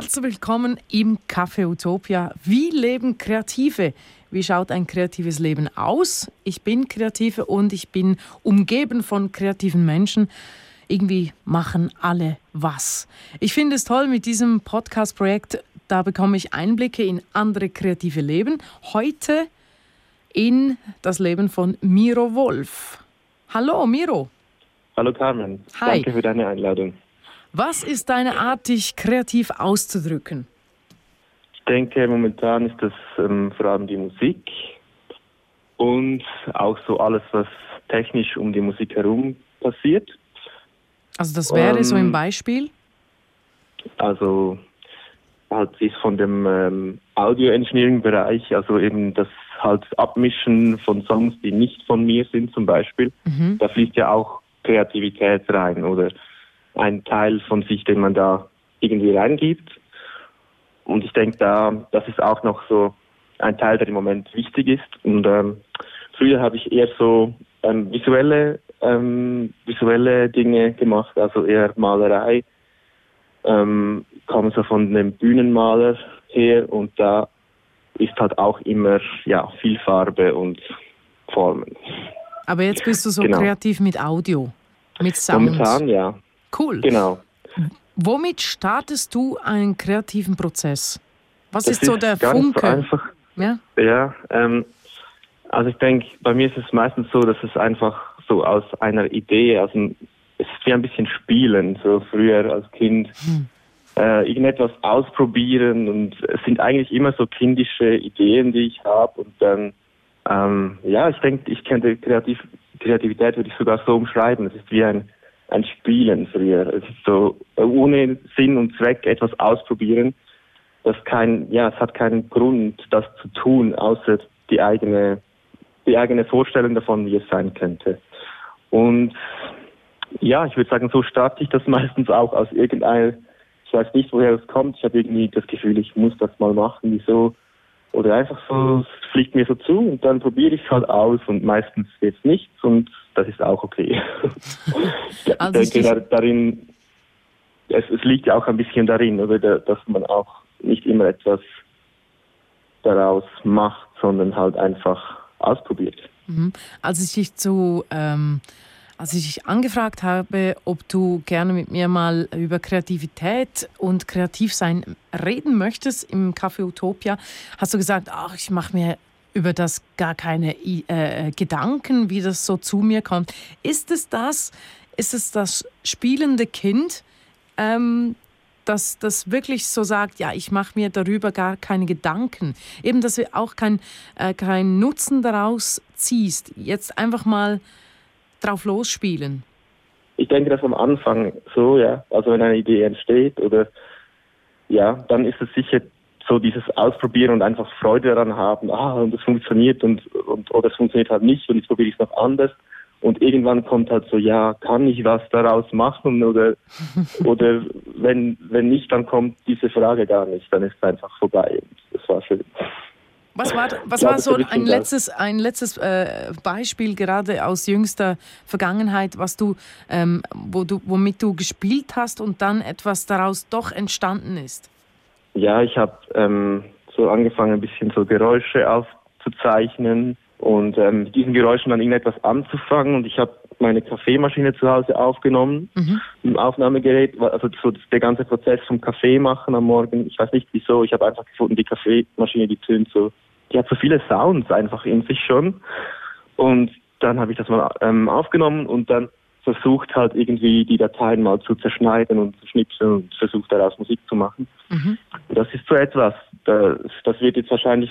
Herzlich willkommen im Café Utopia. Wie leben Kreative? Wie schaut ein kreatives Leben aus? Ich bin Kreative und ich bin umgeben von kreativen Menschen. Irgendwie machen alle was. Ich finde es toll mit diesem Podcast-Projekt. Da bekomme ich Einblicke in andere kreative Leben. Heute in das Leben von Miro Wolf. Hallo Miro. Hallo Carmen. Hi. Danke für deine Einladung. Was ist deine Art, dich kreativ auszudrücken? Ich denke, momentan ist das ähm, vor allem die Musik und auch so alles, was technisch um die Musik herum passiert. Also das wäre ähm, so ein ähm, Beispiel? Also halt ist von dem ähm, Audio-Engineering-Bereich, also eben das halt Abmischen von Songs, die nicht von mir sind zum Beispiel. Mhm. Da fließt ja auch Kreativität rein oder ein Teil von sich, den man da irgendwie reingibt. Und ich denke, da, das ist auch noch so ein Teil, der im Moment wichtig ist. Und ähm, früher habe ich eher so ähm, visuelle, ähm, visuelle Dinge gemacht, also eher Malerei. Ähm, kam so von dem Bühnenmaler her und da ist halt auch immer ja viel Farbe und Formen. Aber jetzt bist du so genau. kreativ mit Audio, mit Sound. Momentan ja. Cool. Genau. Womit startest du einen kreativen Prozess? Was ist so der gar Funke? So einfach. Ja, ja ähm, also ich denke, bei mir ist es meistens so, dass es einfach so aus einer Idee, also es ist wie ein bisschen Spielen, so früher als Kind. Hm. Äh, irgendetwas ausprobieren und es sind eigentlich immer so kindische Ideen, die ich habe und dann, ähm, ja, ich denke, ich kenne Kreativ Kreativität, würde ich sogar so umschreiben. Es ist wie ein ein Spielen früher. Es ist so ohne Sinn und Zweck etwas ausprobieren. Das kein, ja, es hat keinen Grund, das zu tun, außer die eigene, die eigene Vorstellung davon, wie es sein könnte. Und ja, ich würde sagen, so starte ich das meistens auch aus irgendeiner, ich weiß nicht, woher es kommt. Ich habe irgendwie das Gefühl, ich muss das mal machen. Wieso? Oder einfach so, es fliegt mir so zu und dann probiere ich es halt aus und meistens wird es nichts und das ist auch okay. also ich denke darin, es, es, liegt ja auch ein bisschen darin, oder, dass man auch nicht immer etwas daraus macht, sondern halt einfach ausprobiert. Mhm. Als ich dich zu ähm, als ich dich angefragt habe, ob du gerne mit mir mal über Kreativität und Kreativsein reden möchtest im Café Utopia, hast du gesagt, ach, ich mache mir über das gar keine äh, Gedanken, wie das so zu mir kommt. Ist es das? Ist es das spielende Kind, ähm, das, das wirklich so sagt, ja, ich mache mir darüber gar keine Gedanken. Eben, dass du auch keinen äh, kein Nutzen daraus ziehst. Jetzt einfach mal drauf losspielen. Ich denke, dass am Anfang so, ja. Also wenn eine Idee entsteht oder ja, dann ist es sicher so dieses Ausprobieren und einfach Freude daran haben, ah, und es funktioniert und, und oder es funktioniert halt nicht und jetzt probiere ich es noch anders. Und irgendwann kommt halt so, ja, kann ich was daraus machen oder oder wenn wenn nicht, dann kommt diese Frage gar nicht, dann ist es einfach vorbei. Und das war schön. Was war, was war so ein letztes, ein letztes äh, Beispiel gerade aus jüngster Vergangenheit, was du, ähm, wo du, womit du gespielt hast und dann etwas daraus doch entstanden ist? Ja, ich habe ähm, so angefangen, ein bisschen so Geräusche aufzuzeichnen und ähm, mit diesen Geräuschen dann irgendetwas anzufangen. Und ich habe meine Kaffeemaschine zu Hause aufgenommen mhm. im Aufnahmegerät. Also so der ganze Prozess vom Kaffee machen am Morgen. Ich weiß nicht wieso. Ich habe einfach gefunden, die Kaffeemaschine, die tönt so, die hat so viele Sounds einfach in sich schon. Und dann habe ich das mal ähm, aufgenommen und dann versucht halt irgendwie die Dateien mal zu zerschneiden und zu schnipseln und versucht daraus Musik zu machen. Mhm. Das ist so etwas, das, das, wird jetzt wahrscheinlich,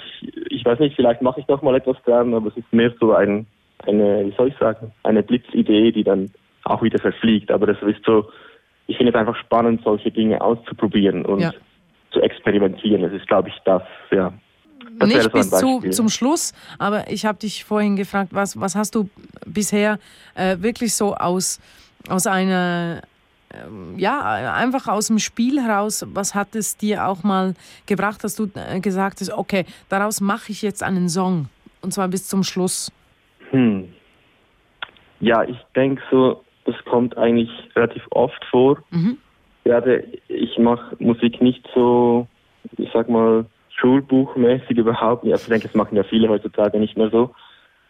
ich weiß nicht, vielleicht mache ich noch mal etwas dran, aber es ist mehr so ein, eine, wie soll ich sagen, eine Blitzidee, die dann auch wieder verfliegt. Aber das ist so, ich finde es einfach spannend, solche Dinge auszuprobieren und ja. zu experimentieren. Das ist, glaube ich, das, ja. Das nicht bis zu, zum Schluss, aber ich habe dich vorhin gefragt, was, was hast du bisher äh, wirklich so aus, aus einer, äh, ja, einfach aus dem Spiel heraus, was hat es dir auch mal gebracht, dass du äh, gesagt hast, okay, daraus mache ich jetzt einen Song und zwar bis zum Schluss? Hm. Ja, ich denke so, das kommt eigentlich relativ oft vor. Mhm. gerade, ich mache Musik nicht so, ich sag mal, schulbuchmäßig überhaupt nicht. Also ich denke, das machen ja viele heutzutage nicht mehr so.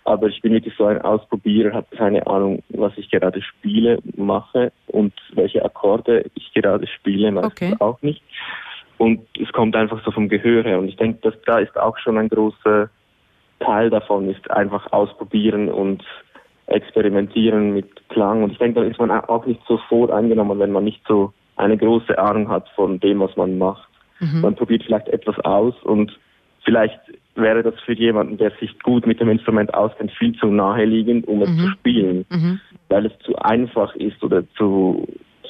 Aber ich bin wirklich so ein Ausprobierer, habe keine Ahnung, was ich gerade spiele, mache und welche Akkorde ich gerade spiele, meistens okay. auch nicht. Und es kommt einfach so vom Gehör her. Und ich denke, dass da ist auch schon ein großer Teil davon, ist einfach ausprobieren und experimentieren mit Klang. Und ich denke, da ist man auch nicht so voreingenommen, wenn man nicht so eine große Ahnung hat von dem, was man macht. Mhm. Man probiert vielleicht etwas aus und vielleicht wäre das für jemanden, der sich gut mit dem Instrument auskennt, viel zu naheliegend, um es mhm. zu spielen, mhm. weil es zu einfach ist oder zu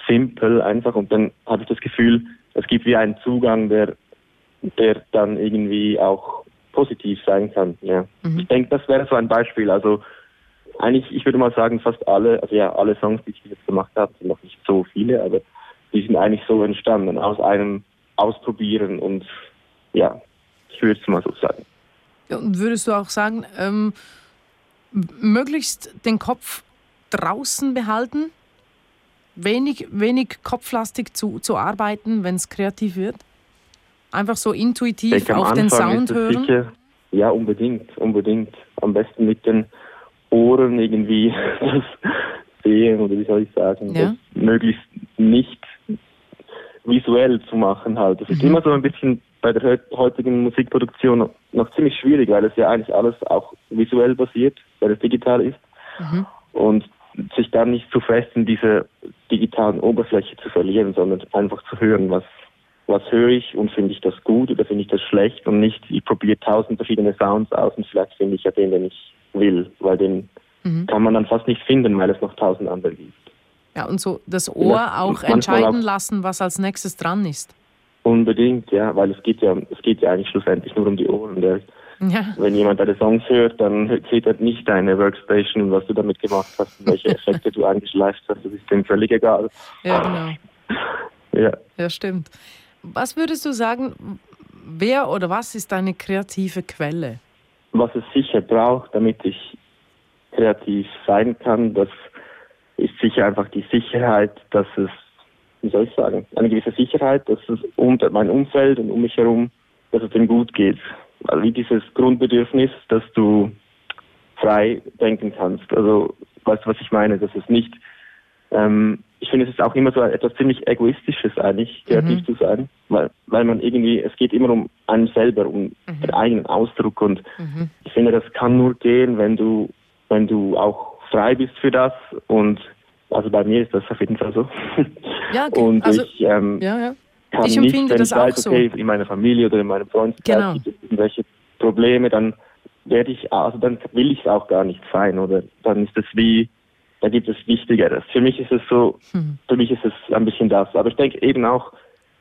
simpel einfach. Und dann habe ich das Gefühl, es gibt wie einen Zugang, der, der dann irgendwie auch positiv sein kann. Ja. Mhm. Ich denke, das wäre so ein Beispiel. Also eigentlich, ich würde mal sagen, fast alle, also ja, alle Songs, die ich jetzt gemacht habe, sind noch nicht so viele, aber die sind eigentlich so entstanden aus einem Ausprobieren und ja, ich würde es mal so sagen. Ja, und würdest du auch sagen, ähm, möglichst den Kopf draußen behalten, wenig, wenig kopflastig zu, zu arbeiten, wenn es kreativ wird? Einfach so intuitiv auf den Sound hören? Sicher, ja, unbedingt, unbedingt. Am besten mit den Ohren irgendwie das sehen oder wie soll ich sagen, ja. möglichst nicht visuell zu machen halt. Das ist mhm. immer so ein bisschen bei der heutigen Musikproduktion noch ziemlich schwierig, weil es ja eigentlich alles auch visuell basiert, weil es digital ist. Mhm. Und sich dann nicht zu fest in diese digitalen Oberfläche zu verlieren, sondern einfach zu hören, was, was höre ich und finde ich das gut oder finde ich das schlecht und nicht, ich probiere tausend verschiedene Sounds aus und vielleicht finde ich ja den, den ich will, weil den mhm. kann man dann fast nicht finden, weil es noch tausend andere gibt. Ja, und so das Ohr ja, auch entscheiden auch lassen, was als nächstes dran ist. Unbedingt, ja, weil es geht ja, es geht ja eigentlich schlussendlich nur um die Ohren. Ja. Ja. Wenn jemand deine Songs hört, dann sieht er nicht deine Workstation und was du damit gemacht hast und welche Effekte du eigentlich leistest. Das ist dem völlig egal. Ja, genau. Ja. ja, stimmt. Was würdest du sagen, wer oder was ist deine kreative Quelle? Was es sicher braucht, damit ich kreativ sein kann, das ist sicher einfach die Sicherheit, dass es, wie soll ich sagen, eine gewisse Sicherheit, dass es unter mein Umfeld und um mich herum, dass es dem gut geht. Also wie dieses Grundbedürfnis, dass du frei denken kannst. Also weißt du, was ich meine? Dass es nicht, ähm, ich finde, es ist auch immer so etwas ziemlich Egoistisches eigentlich, kreativ mhm. zu sein, weil, weil man irgendwie, es geht immer um einen selber, um mhm. den eigenen Ausdruck und mhm. ich finde, das kann nur gehen, wenn du, wenn du auch frei bist für das und also bei mir ist das auf jeden Fall so. Ja, okay. Und also, ich ähm, ja, ja. kann ich nicht, wenn ich weiß, okay, so. in meiner Familie oder in meinem Freundeskreis genau. gibt es irgendwelche Probleme, dann werde ich, also dann will ich es auch gar nicht sein oder dann ist es wie, da gibt es Wichtigeres. Für mich ist es so, hm. für mich ist es ein bisschen das. Aber ich denke eben auch,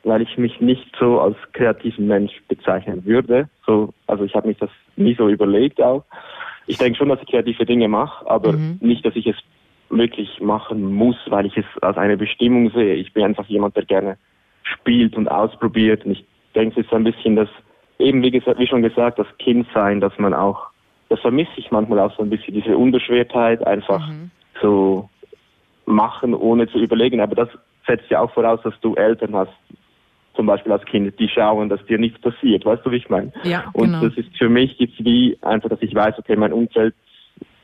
weil ich mich nicht so als kreativen Mensch bezeichnen würde. So, also ich habe mich das nie so überlegt auch. Ich denke schon, dass ich kreative Dinge mache, aber mhm. nicht, dass ich es wirklich machen muss, weil ich es als eine Bestimmung sehe. Ich bin einfach jemand, der gerne spielt und ausprobiert. Und ich denke, es ist ein bisschen das, eben wie, gesagt, wie schon gesagt, das Kindsein, dass man auch, das vermisse ich manchmal auch so ein bisschen, diese Unbeschwertheit, einfach mhm. So machen, ohne zu überlegen. Aber das setzt ja auch voraus, dass du Eltern hast, zum Beispiel als Kind, die schauen, dass dir nichts passiert. Weißt du, wie ich meine? Ja, und genau. das ist für mich jetzt wie einfach, dass ich weiß, okay, mein Umfeld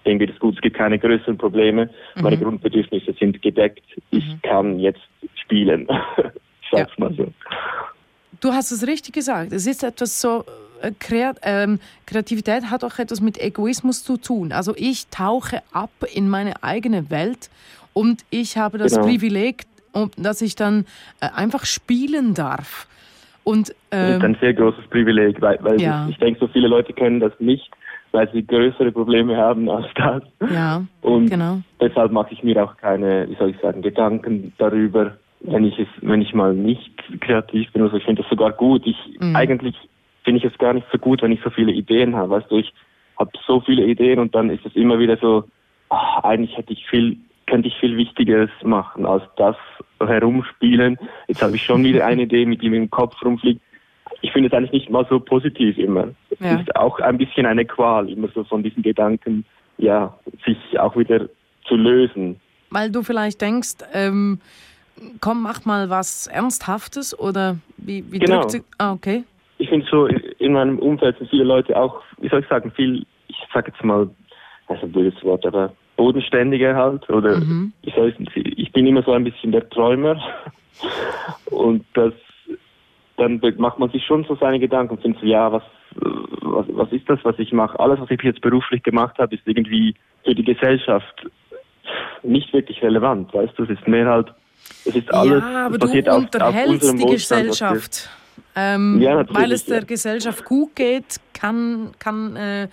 dem geht es gut, es gibt keine größeren Probleme, mhm. meine Grundbedürfnisse sind gedeckt, ich mhm. kann jetzt spielen. ich sag's ja. mal so. Du hast es richtig gesagt. Es ist etwas so, äh, ähm, Kreativität hat auch etwas mit Egoismus zu tun. Also ich tauche ab in meine eigene Welt und ich habe das genau. Privileg, dass ich dann äh, einfach spielen darf. Und, ähm, das ist ein sehr großes Privileg, weil, weil ja. ich denke, so viele Leute können das nicht weil sie größere Probleme haben als das. Ja, und genau. deshalb mache ich mir auch keine, wie soll ich sagen, Gedanken darüber, wenn ich es, wenn ich mal nicht kreativ bin. Also ich finde das sogar gut. Ich mhm. eigentlich finde ich es gar nicht so gut, wenn ich so viele Ideen habe. Weißt du, ich habe so viele Ideen und dann ist es immer wieder so, ach, eigentlich hätte ich viel, könnte ich viel Wichtigeres machen als das herumspielen. Jetzt habe ich schon wieder eine Idee, mit die mir im Kopf rumfliegt ich finde es eigentlich nicht mal so positiv immer. Es ja. ist auch ein bisschen eine Qual, immer so von diesen Gedanken, ja, sich auch wieder zu lösen. Weil du vielleicht denkst, ähm, komm, mach mal was Ernsthaftes oder wie, wie Genau. drückt sie? Ah, okay. Ich finde so, in meinem Umfeld sind viele Leute auch, wie soll ich sagen, viel, ich sag jetzt mal, das ist ein blödes Wort, aber bodenständiger halt. Oder Mhm. ich, soll, ich bin immer so ein bisschen der Träumer. Und das, dann macht man sich schon so seine Gedanken und findet so, ja, was, was, was ist das, was ich mache? Alles, was ich jetzt beruflich gemacht habe, ist irgendwie für die Gesellschaft nicht wirklich relevant, weißt du? Es ist mehr halt, es ist alles, ja, aber es du auf- auf unterhältst unserem die Gesellschaft. Ähm, Ja, weil es der ja. Gesellschaft gut geht, kann, kann, äh,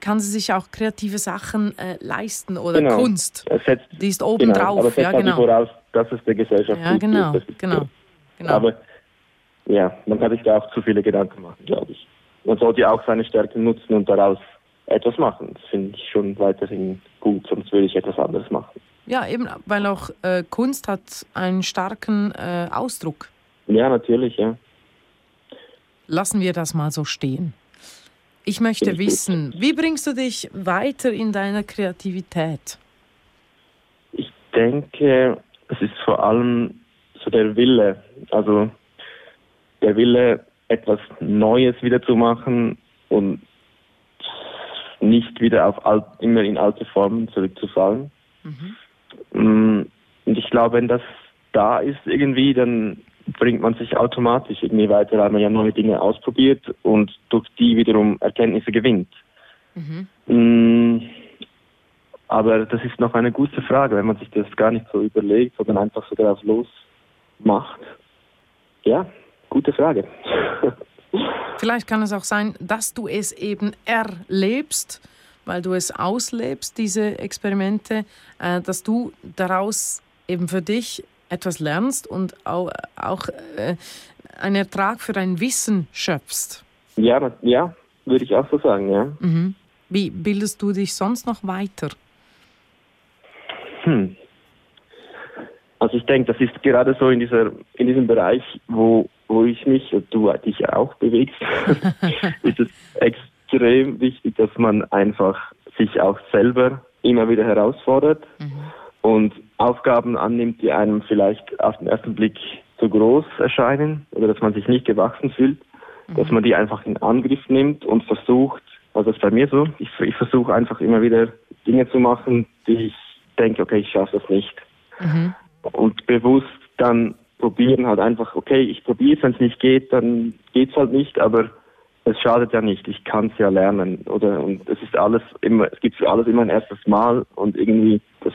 kann sie sich auch kreative Sachen äh, leisten oder Genau. Kunst. Setzt, Die ist genau, obendrauf. aber es setzt ja, halt genau. voraus, dass es der Gesellschaft Ja, gut genau, geht. Genau, so. genau. Aber ja, man kann sich da auch zu viele Gedanken machen, glaube ich. Man sollte auch seine Stärken nutzen und daraus etwas machen. Das finde ich schon weiterhin gut, sonst würde ich etwas anderes machen. Ja, eben, weil auch äh, Kunst hat einen starken äh, Ausdruck. Ja, natürlich, ja. Lassen wir das mal so stehen. Ich möchte wissen, wie bringst du dich weiter in deiner Kreativität? Ich denke, es ist vor allem so der Wille, also der Wille, etwas Neues wieder zu machen und nicht wieder auf alt, immer in alte Formen zurückzufallen. Mm, Und ich glaube, wenn das da ist irgendwie, dann bringt man sich automatisch irgendwie weiter, weil man ja neue Dinge ausprobiert und durch die wiederum Erkenntnisse gewinnt. Mm, Aber das ist noch eine gute Frage, wenn man sich das gar nicht so überlegt, sondern einfach so darauf los macht. Ja, gute Frage. Vielleicht kann es auch sein, dass du es eben erlebst, weil du es auslebst, diese Experimente, äh, dass du daraus eben für dich etwas lernst und auch, auch äh, einen Ertrag für dein Wissen schöpfst. ja, ja, würde ich auch so sagen, ja. Mhm. Wie bildest du dich sonst noch weiter? Hm. Also ich denke, das ist gerade so in dieser in diesem Bereich, wo wo ich mich und du dich auch bewegst, ist es extrem wichtig, dass man einfach sich auch selber immer wieder herausfordert und Aufgaben annimmt, die einem vielleicht auf den ersten Blick zu groß erscheinen oder dass man sich nicht gewachsen fühlt, dass man die einfach in Angriff nimmt und versucht, also das ist bei mir so, ich, ich versuche einfach immer wieder Dinge zu machen, die ich denke, okay, ich schaffe das nicht. Und bewusst dann probieren halt einfach, okay, ich probiere es, wenn es nicht geht, dann geht's halt nicht, aber es schadet ja nicht, ich kann es ja lernen, oder? Und es ist alles immer, es gibt für alles immer ein erstes Mal und irgendwie, das,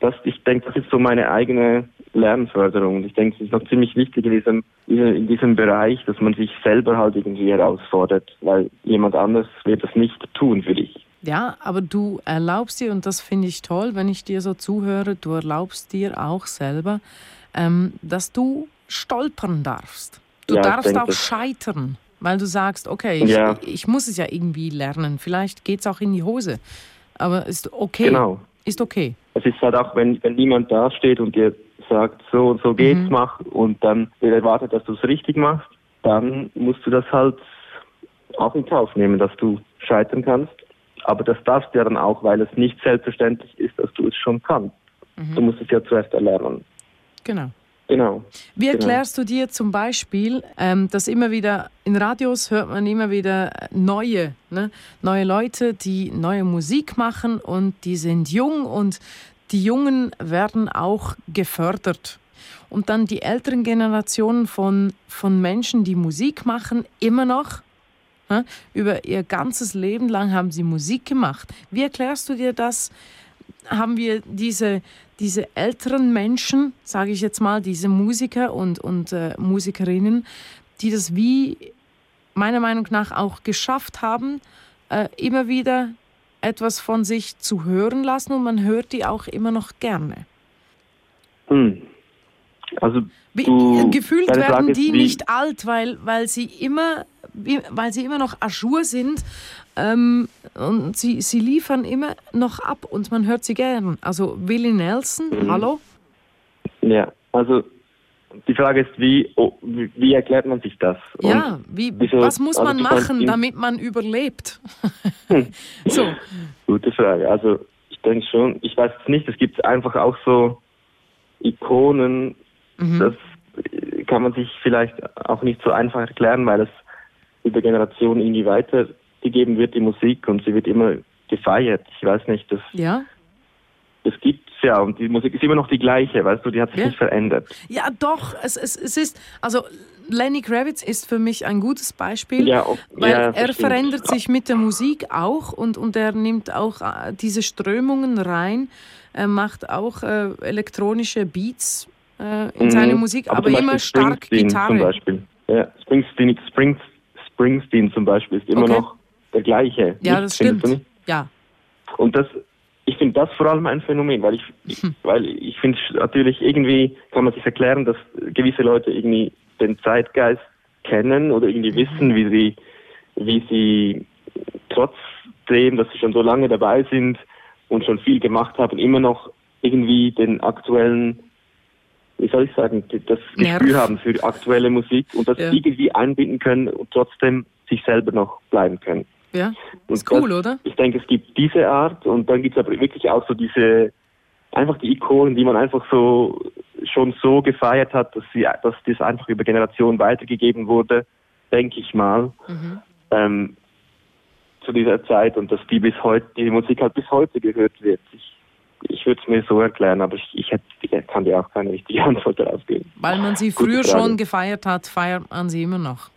das ich denke, das ist so meine eigene Lernförderung. Und ich denke, es ist noch ziemlich wichtig in diesem, in diesem Bereich, dass man sich selber halt irgendwie herausfordert, weil jemand anderes wird das nicht tun für dich. Ja, aber du erlaubst dir, und das finde ich toll, wenn ich dir so zuhöre, du erlaubst dir auch selber, ähm, dass du stolpern darfst. Du Ja, darfst auch scheitern, weil du sagst, okay, ich, Ja. ich muss es ja irgendwie lernen. Vielleicht geht es auch in die Hose. Aber ist okay. Genau. Ist okay. Es ist halt auch, wenn, wenn niemand da steht und dir sagt, so und so geht's, Mhm. mach, und dann wird erwartet, dass du es richtig machst, dann musst du das halt auch in Kauf nehmen, dass du scheitern kannst. Aber das darfst du ja dann auch, weil es nicht selbstverständlich ist, dass du es schon kannst. Mhm. Du musst es ja zuerst erlernen. Genau. Genau. Wie Genau. erklärst du dir zum Beispiel, ähm, dass immer wieder in Radios hört man immer wieder neue, ne? neue Leute, die neue Musik machen und die sind jung und die Jungen werden auch gefördert. Und dann die älteren Generationen von, von Menschen, die Musik machen, immer noch. ne? Über ihr ganzes Leben lang haben sie Musik gemacht. Wie erklärst du dir das? haben wir diese, diese älteren Menschen, sage ich jetzt mal, diese Musiker und, und äh, Musikerinnen, die das wie meiner Meinung nach auch geschafft haben, äh, immer wieder etwas von sich zu hören lassen und man hört die auch immer noch gerne. Hm. Also Wie, gefühlt werden die nicht alt, weil, weil sie immer weil sie immer noch à jour sind ähm, und sie, sie liefern immer noch ab und man hört sie gern. Also Willie Nelson, Mhm. hallo? ja, also die Frage ist, wie, oh, wie, wie erklärt man sich das? Und Ja, wie, wieso- was muss also man meinst machen, damit man überlebt? so, Gute Frage. Also ich denke schon, ich weiß es nicht, es gibt einfach auch so Ikonen, mhm. das kann man sich vielleicht auch nicht so einfach erklären, weil es über Generationen irgendwie weitergegeben wird, die Musik, und sie wird immer gefeiert. Ich weiß nicht, das, ja. das gibt es ja und die Musik ist immer noch die gleiche, weißt du, die hat sich ja. nicht verändert. Ja, doch, es, es, es ist, also Lenny Kravitz ist für mich ein gutes Beispiel, ja, weil ja, er verändert sich mit der Musik auch und, und er nimmt auch äh, diese Strömungen rein, er macht auch äh, elektronische Beats äh, in mhm. seine Musik, aber, aber immer stark Gitarre. Zum Beispiel. Ja, Springsteen, Springs, Springsteen zum Beispiel ist immer okay. noch der gleiche. Ja, das stimmt. Ja. Und das, ich finde das vor allem ein Phänomen, weil ich, hm. weil ich finde natürlich irgendwie kann man sich erklären, dass gewisse Leute irgendwie den Zeitgeist kennen oder irgendwie wissen, wie sie, wie sie trotzdem, dass sie schon so lange dabei sind und schon viel gemacht haben, immer noch irgendwie den aktuellen, wie soll ich sagen, das Nerv. Gespür haben für aktuelle Musik und das ja. irgendwie einbinden können und trotzdem sich selber noch bleiben können. Ja, ist cool, das, oder? Ich denke, es gibt diese Art und dann gibt es aber wirklich auch so diese, einfach die Ikonen, die man einfach so schon so gefeiert hat, dass sie, dass das einfach über Generationen weitergegeben wurde, denke ich mal, mhm. ähm, zu dieser Zeit und dass die bis heute, die Musik halt bis heute gehört wird. Ich, ich würde es mir so erklären, aber ich, ich, hätte, ich kann dir auch keine richtige Antwort darauf geben. Weil man sie früher schon gefeiert hat, feiert man sie immer noch.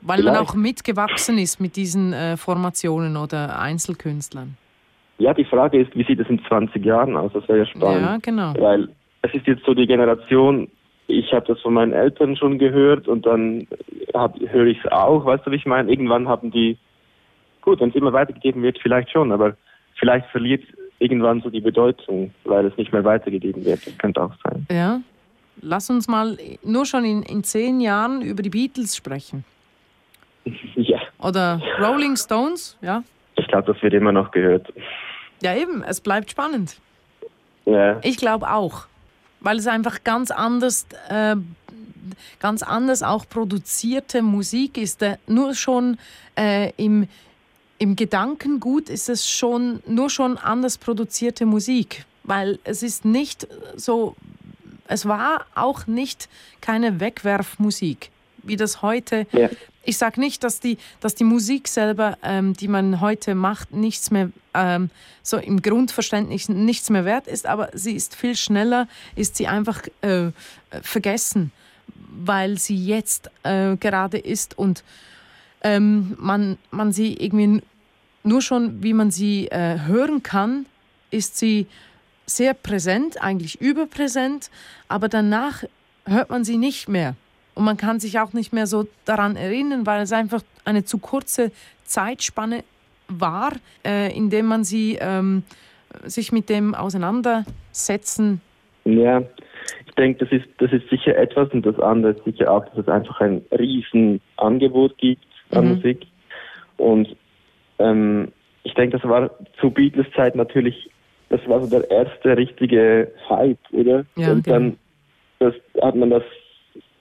Weil Vielleicht. man auch mitgewachsen ist mit diesen äh, Formationen oder Einzelkünstlern. Ja, die Frage ist, wie sieht es in 20 Jahren aus? Das wäre ja spannend. Ja, genau. Weil es ist jetzt so die Generation, ich habe das von meinen Eltern schon gehört und dann höre ich es auch, weißt du, wie ich meine? Irgendwann haben die, gut, wenn es immer weitergegeben wird, vielleicht schon, aber vielleicht verliert irgendwann so die Bedeutung, weil es nicht mehr weitergegeben wird. Das könnte auch sein. Ja. Lass uns mal nur schon in, in zehn Jahren über die Beatles sprechen. Ja. Oder Rolling Stones, ja? Ich glaube, das wird immer noch gehört. Ja, eben, es bleibt spannend. Ja. Ich glaube auch, weil es einfach ganz anders, äh, ganz anders auch produzierte Musik ist. Äh, nur schon äh, im, im Gedankengut ist es schon nur schon anders produzierte Musik, weil es ist nicht so, es war auch nicht keine Wegwerfmusik, wie das heute ja ich sage nicht, dass die, dass die Musik selber, ähm, die man heute macht, nichts mehr, ähm, so im Grundverständnis nichts mehr wert ist, aber sie ist viel schneller, ist sie einfach äh, vergessen, weil sie jetzt äh, gerade ist und ähm, man, man sie irgendwie nur schon, wie man sie äh, hören kann, ist sie sehr präsent, eigentlich überpräsent, aber danach hört man sie nicht mehr. Und man kann sich auch nicht mehr so daran erinnern, weil es einfach eine zu kurze Zeitspanne war, äh, in dem man sie ähm, sich mit dem auseinandersetzen. Ja, ich denke, das ist, das ist sicher etwas und das andere ist sicher auch, dass es einfach ein Riesenangebot gibt an mhm. Musik. Und ähm, ich denke, das war zu Beatles Zeit natürlich, das war so der erste richtige Hype, oder? Ja, und genau. dann das, hat man das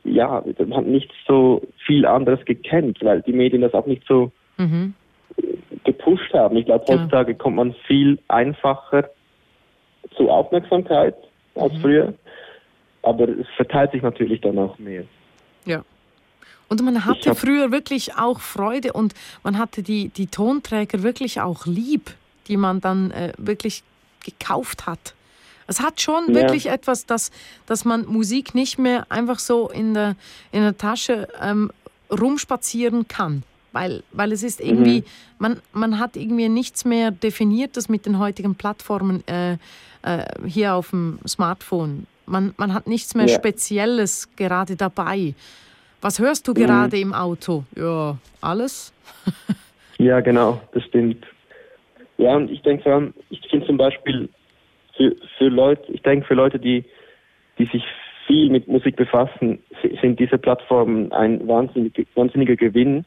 ja, man hat nicht so viel anderes gekannt, weil die Medien das auch nicht so mhm. gepusht haben. Ich glaube, heutzutage ja. kommt man viel einfacher zu Aufmerksamkeit als mhm. früher, aber es verteilt sich natürlich dann auch mehr. Ja. Und man hatte früher wirklich auch Freude und man hatte die, die Tonträger wirklich auch lieb, die man dann äh, wirklich gekauft hat. Es hat schon ja. wirklich etwas, dass, dass man Musik nicht mehr einfach so in der, in der Tasche ähm, rumspazieren kann. Weil, weil es ist irgendwie, mhm. man, man hat irgendwie nichts mehr Definiertes mit den heutigen Plattformen äh, äh, hier auf dem Smartphone. Man, man hat nichts mehr ja. Spezielles gerade dabei. Was hörst du mhm. gerade im Auto? Ja, alles? ja, genau, das stimmt. Ja, und ich denke vor allem, ich finde zum Beispiel für, für Leute, ich denke für Leute, die, die sich viel mit Musik befassen, sind diese Plattformen ein wahnsinnig, wahnsinniger Gewinn,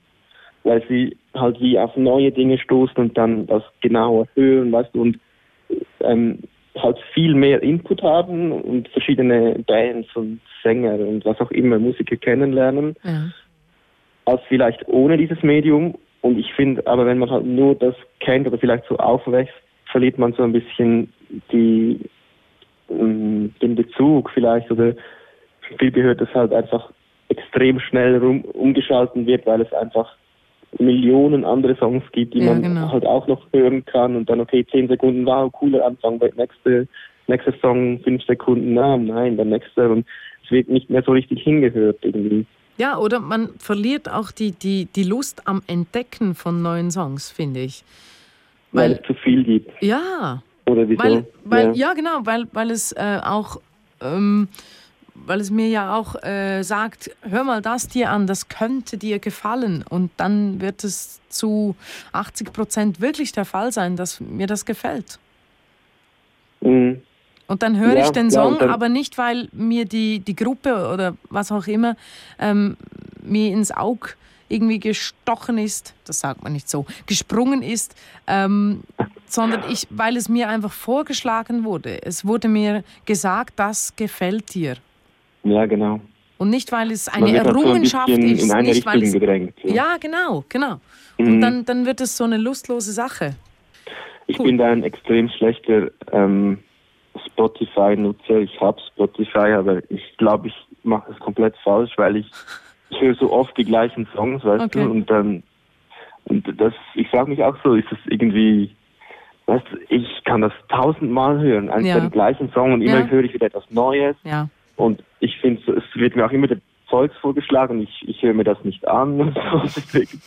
weil sie halt wie auf neue Dinge stoßen und dann das genauer hören, weißt du, und ähm, halt viel mehr Input haben und verschiedene Bands und Sänger und was auch immer Musiker kennenlernen, ja. als vielleicht ohne dieses Medium. Und ich finde, aber wenn man halt nur das kennt oder vielleicht so aufwächst, verliert man so ein bisschen die, ähm, den Bezug vielleicht oder viel gehört, dass halt einfach extrem schnell rum, umgeschalten wird, weil es einfach Millionen andere Songs gibt, die ja, man genau. halt auch noch hören kann und dann, okay, zehn Sekunden, wow, cooler Anfang, nächste, nächster Song, fünf Sekunden, na, nein, der nächste und es wird nicht mehr so richtig hingehört irgendwie. Ja, oder man verliert auch die, die, die Lust am Entdecken von neuen Songs, finde ich. Weil, weil, es zu viel gibt. Ja. Oder wieso? Weil, weil, ja. ja genau, weil, weil es äh, auch ähm, weil es mir ja auch äh, sagt, hör mal das dir an, das könnte dir gefallen. Und dann wird es zu 80 Prozent wirklich der Fall sein, dass mir das gefällt. Mhm. Und dann höre ja, ich den Song, ja, aber nicht, weil mir die, die Gruppe oder was auch immer ähm, mir ins Auge irgendwie gestochen ist, das sagt man nicht so, gesprungen ist, ähm, sondern ich, weil es mir einfach vorgeschlagen wurde. Es wurde mir gesagt, das gefällt dir. Ja, genau. Und nicht, weil es eine Errungenschaft so ein ist. In eine nicht, Richtung es, gedrängt. Ja. ja, genau, genau. Mhm. Und dann, dann wird es so eine lustlose Sache. Ich cool. bin da ein extrem schlechter ähm, Spotify-Nutzer. Ich habe Spotify, aber ich glaube, ich mache es komplett falsch, weil ich, ich höre so oft die gleichen Songs, weißt okay. du, und dann und das, ich frage mich auch so, ist es irgendwie, weißt du, ich kann das tausendmal hören, einfach ja. den gleichen Song und immer ja. höre ich wieder etwas Neues. Ja. Und ich finde, es wird mir auch immer der Zeugs vorgeschlagen. Ich, ich höre mir das nicht an. Und so. Deswegen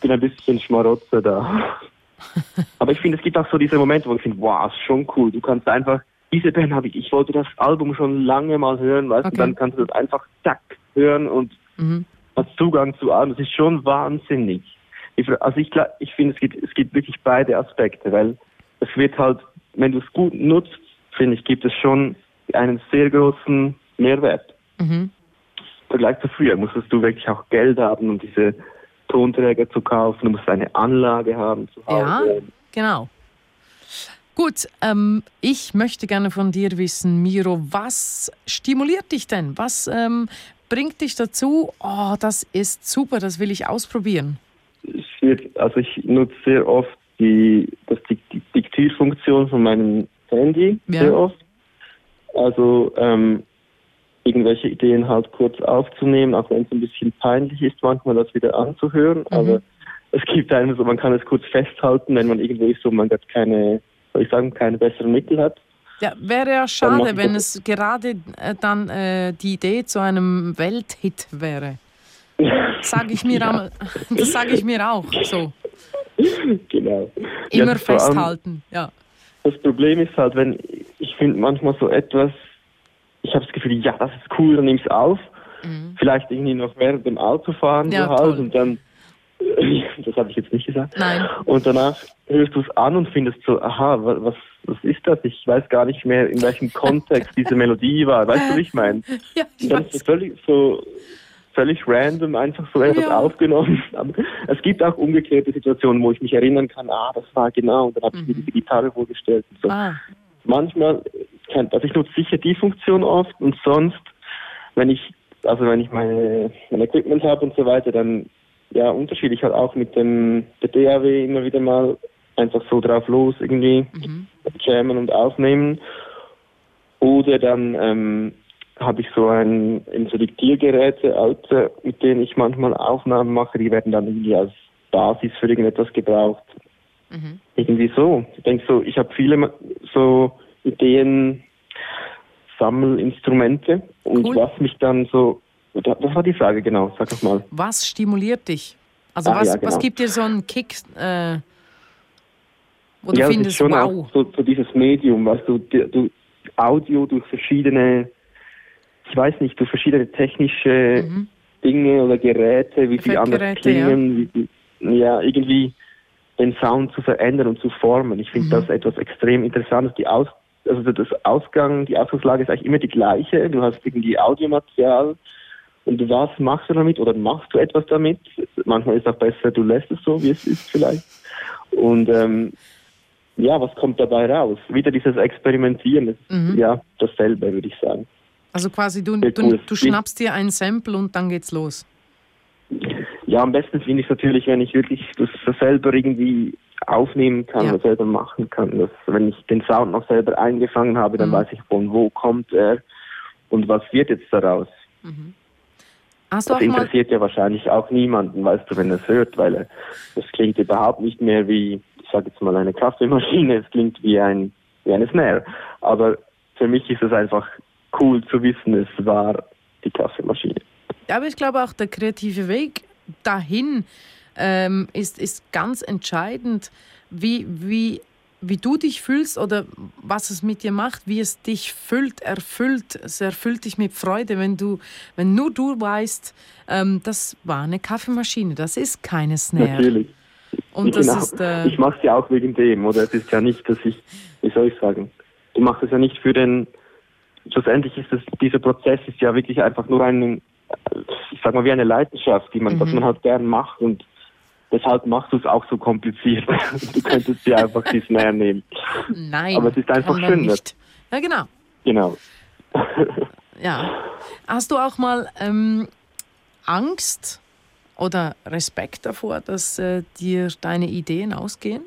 bin ein bisschen Schmarotzer da. Aber ich finde, es gibt auch so diese Momente, wo ich finde, wow, ist schon cool. Du kannst einfach, diese Band habe ich, ich wollte das Album schon lange mal hören, weißt okay. du, dann kannst du das einfach zack hören und mhm. hast Zugang zu allem. Das ist schon wahnsinnig. Ich, also ich, ich finde, es gibt, es gibt wirklich beide Aspekte, weil es wird halt, wenn du es gut nutzt, finde ich, gibt es schon einen sehr großen Mehrwert. Mhm. Im Vergleich zu früher musstest du wirklich auch Geld haben, um diese Tonträger zu kaufen. Du musst eine Anlage haben zu Hause. Ja, genau. Gut, ähm, ich möchte gerne von dir wissen, Miro, was stimuliert dich denn? Was ähm, bringt dich dazu? Oh, das ist super, das will ich ausprobieren. Also ich nutze sehr oft die, das, Diktierfunktion von meinem Handy, ja. sehr oft. Also ähm, irgendwelche Ideen halt kurz aufzunehmen, auch wenn es ein bisschen peinlich ist, manchmal das wieder anzuhören. Mhm. Aber es gibt einem so, man kann es kurz festhalten, wenn man irgendwo ist, wo man gerade keine, soll ich sagen, keine besseren Mittel hat. Ja, wäre ja schade, wenn es gerade äh, dann äh, die Idee zu einem Welthit wäre. Sag ich mir ja. das sage ich mir auch so. Genau. Immer ja, festhalten, ja. Das Problem ist halt, wenn ich finde manchmal so etwas ich habe das Gefühl, ja, das ist cool, dann nimm es auf. Mhm. Vielleicht irgendwie noch während dem Autofahren ja, so halt und dann, das habe ich jetzt nicht gesagt. Nein. Und danach hörst du es an und findest so, aha, was, was ist das? Ich weiß gar nicht mehr, in welchem Kontext diese Melodie war. Weißt du, wie ich meine? Ja, ich und dann ist es völlig so völlig random einfach so etwas ja. aufgenommen. Aber es gibt auch umgekehrte Situationen, wo ich mich erinnern kann, ah, das war genau, und dann habe ich mir mhm. diese Gitarre vorgestellt. Und so. Ah. Manchmal also ich nutze sicher die Funktion oft und sonst, wenn ich, also wenn ich meine, mein Equipment habe und so weiter, dann ja unterschiedlich halt auch mit dem der DAW immer wieder mal einfach so drauf los irgendwie mhm. jammen und aufnehmen. Oder dann ähm, habe ich so ein so Diktiergeräte, alte, mit denen ich manchmal Aufnahmen mache, die werden dann irgendwie als Basis für irgendetwas gebraucht. Mhm. Irgendwie so. Ich denke so, ich habe viele so Ideen, Sammelinstrumente und cool. was mich dann so, das war die Frage genau, sag doch mal. Was stimuliert dich? Also ah, was, ja, genau. was gibt dir so einen Kick, äh, wo du ja, findest, schon wow. Auch so, so dieses Medium, weißt du, du, Audio durch verschiedene, ich weiß nicht, durch verschiedene technische mhm. Dinge oder Geräte, wie sie anders klingen, ja. wie sie, ja, irgendwie den Sound zu verändern und zu formen. Ich finde mhm. das etwas extrem Interessantes. Die Aus also das Ausgang, die Ausgangslage ist eigentlich immer die gleiche. Du hast irgendwie Audiomaterial und was machst du damit oder machst du etwas damit? Manchmal ist es auch besser, du lässt es so, wie es ist vielleicht. Und ähm, ja, was kommt dabei raus? Wieder dieses Experimentieren, mhm. ja, dasselbe, würde ich sagen. Also quasi du, du, du, schnappst dir ein Sample und dann geht's los. ja, am besten finde ich es natürlich, wenn ich wirklich das selber irgendwie aufnehmen kann, ja. selber machen kann. Dass, wenn ich den Sound noch selber eingefangen habe, dann mhm. weiß ich, von wo kommt er und was wird jetzt daraus. Mhm. Das interessiert ja wahrscheinlich auch niemanden, weißt du, wenn er es hört, weil es klingt überhaupt nicht mehr wie, sage jetzt mal, eine Kaffeemaschine, es klingt wie ein wie eine Snare. Aber für mich ist es einfach cool zu wissen, es war die Kaffeemaschine. Aber ich glaube auch der kreative Weg dahin ähm, ist, ist ganz entscheidend, wie, wie wie du dich fühlst oder was es mit dir macht, wie es dich füllt, erfüllt. Es erfüllt dich mit Freude, wenn du, wenn nur du weißt, ähm, das war eine Kaffeemaschine, das ist keine Snare. Natürlich. Und das genau. ist, äh, ich mache es ja auch wegen dem, oder? Es ist ja nicht, dass ich, wie soll ich sagen, du machst es ja nicht für den, schlussendlich ist es, dieser Prozess ist ja wirklich einfach nur ein, ich sag mal, wie eine Leidenschaft, die man, mhm. was man halt gern macht und Deshalb machst du es auch so kompliziert. Du könntest dir einfach die Snare nehmen. Nein. Aber es ist einfach schön. Nicht. Ja, genau. Genau. ja. Hast du auch mal ähm, Angst oder Respekt davor, dass äh, dir deine Ideen ausgehen?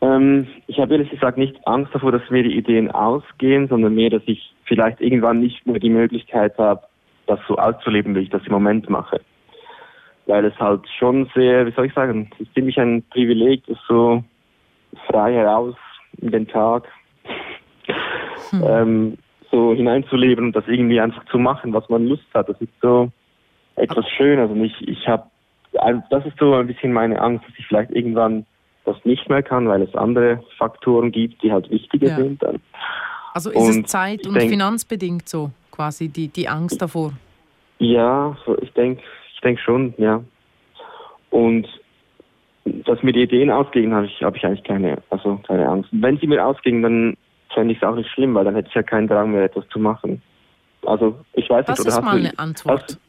Ähm, ich habe ehrlich gesagt nicht Angst davor, dass mir die Ideen ausgehen, sondern mehr, dass ich vielleicht irgendwann nicht mehr die Möglichkeit habe, das so auszuleben, wie ich das im Moment mache weil es halt schon sehr, wie soll ich sagen, es ist ziemlich ein Privileg, das so frei heraus in den Tag hm. ähm, so hineinzuleben und das irgendwie einfach zu machen, was man Lust hat. Das ist so etwas Schönes und ich, ich habe, das ist so ein bisschen meine Angst, dass ich vielleicht irgendwann das nicht mehr kann, weil es andere Faktoren gibt, die halt wichtiger ja. sind. Dann. Also ist und es zeit- und denk, finanzbedingt so, quasi die, die Angst davor? Ja, so, ich denke, ich denke schon, ja. Und dass mir die Ideen ausgingen, habe ich, hab ich eigentlich keine, also keine Angst. wenn sie mir ausgingen, dann fände ich es auch nicht schlimm, weil dann hätte ich ja keinen Drang mehr, etwas zu machen. Also ich weiß das nicht, oder ist mal eine Antwort. Hast,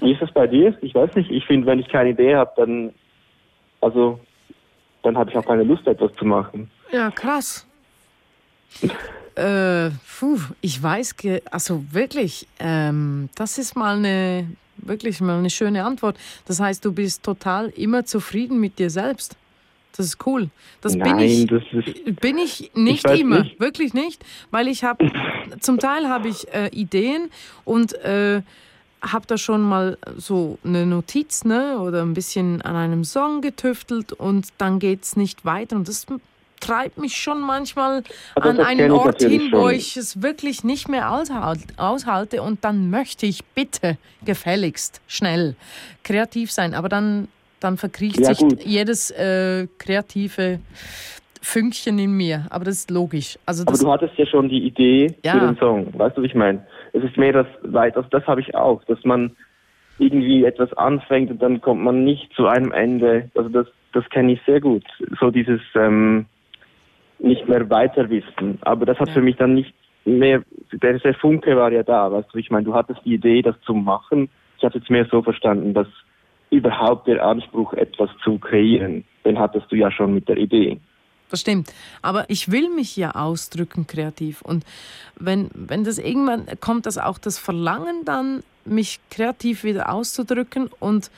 wie ist das bei dir? Ich weiß nicht. Ich finde, wenn ich keine Idee habe, dann, also, dann habe ich auch keine Lust, etwas zu machen. Ja, krass. Äh, puh, ich weiß, also wirklich, ähm, das ist mal eine, wirklich mal eine schöne Antwort. Das heißt, du bist total immer zufrieden mit dir selbst. Das ist cool. Das Nein, bin ich, das ist, bin ich nicht ich immer, nicht. wirklich nicht, weil ich habe, zum Teil habe ich äh, Ideen und äh, habe da schon mal so eine Notiz ne, oder ein bisschen an einem Song getüftelt und dann geht es nicht weiter und das treibt mich schon manchmal also an einen Ort hin, wo ich es wirklich nicht mehr aushalte und dann möchte ich bitte gefälligst schnell kreativ sein. Aber dann, dann verkriecht ja, sich gut. jedes äh, kreative Fünkchen in mir. Aber das ist logisch. Also Aber du hattest ja schon die Idee ja. für den Song. Weißt du, was ich meine? Es ist mehr das, das, das habe ich auch, dass man irgendwie etwas anfängt und dann kommt man nicht zu einem Ende. Also das, das kenne ich sehr gut. So dieses, ähm, nicht mehr weiter wissen. Aber das hat ja. für mich dann nicht mehr, der, der Funke war ja da, weißt du, ich meine, du hattest die Idee, das zu machen. Ich habe jetzt mehr so verstanden, dass überhaupt der Anspruch, etwas zu kreieren, den hattest du ja schon mit der Idee. Das stimmt. Aber ich will mich ja ausdrücken kreativ. Und wenn, wenn das irgendwann kommt, das auch das Verlangen dann, mich kreativ wieder auszudrücken und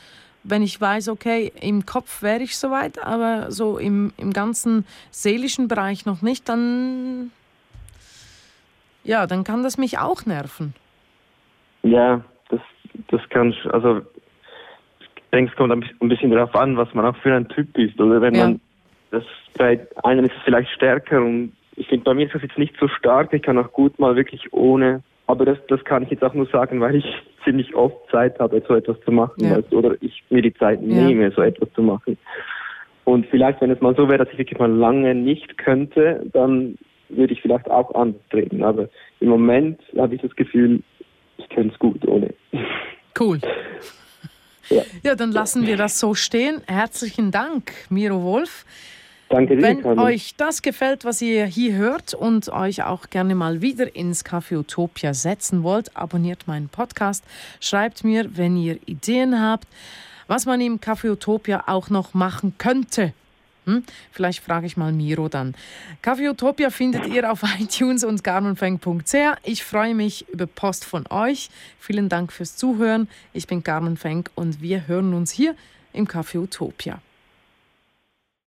wenn ich weiß, okay, im Kopf wäre ich soweit, aber so im, im ganzen seelischen Bereich noch nicht, dann ja, dann kann das mich auch nerven. Ja, das, das kann, also ich denke, es kommt ein bisschen darauf an, was man auch für ein Typ ist. Oder wenn ja. man das bei einem ist es vielleicht stärker und ich finde, bei mir ist das jetzt nicht so stark. Ich kann auch gut mal wirklich ohne aber das, das kann ich jetzt auch nur sagen, weil ich ziemlich oft Zeit habe, so etwas zu machen. Ja. Also, oder ich mir die Zeit nehme, ja. so etwas zu machen. Und vielleicht, wenn es mal so wäre, dass ich wirklich mal lange nicht könnte, dann würde ich vielleicht auch anders treten. Aber im Moment habe ich das Gefühl, ich könnte es gut ohne. Cool. Ja. ja, dann lassen wir das so stehen. Herzlichen Dank, Miro Wolf. Danke dir, Wenn euch das gefällt, was ihr hier hört und euch auch gerne mal wieder ins Café Utopia setzen wollt, abonniert meinen Podcast. Schreibt mir, wenn ihr Ideen habt, was man im Café Utopia auch noch machen könnte. Hm? Vielleicht frage ich mal Miro dann. Kaffee Utopia findet ihr auf iTunes und garmenfeng.ch. Ich freue mich über Post von euch. Vielen Dank fürs Zuhören. Ich bin Carmen Fenk und wir hören uns hier im Café Utopia.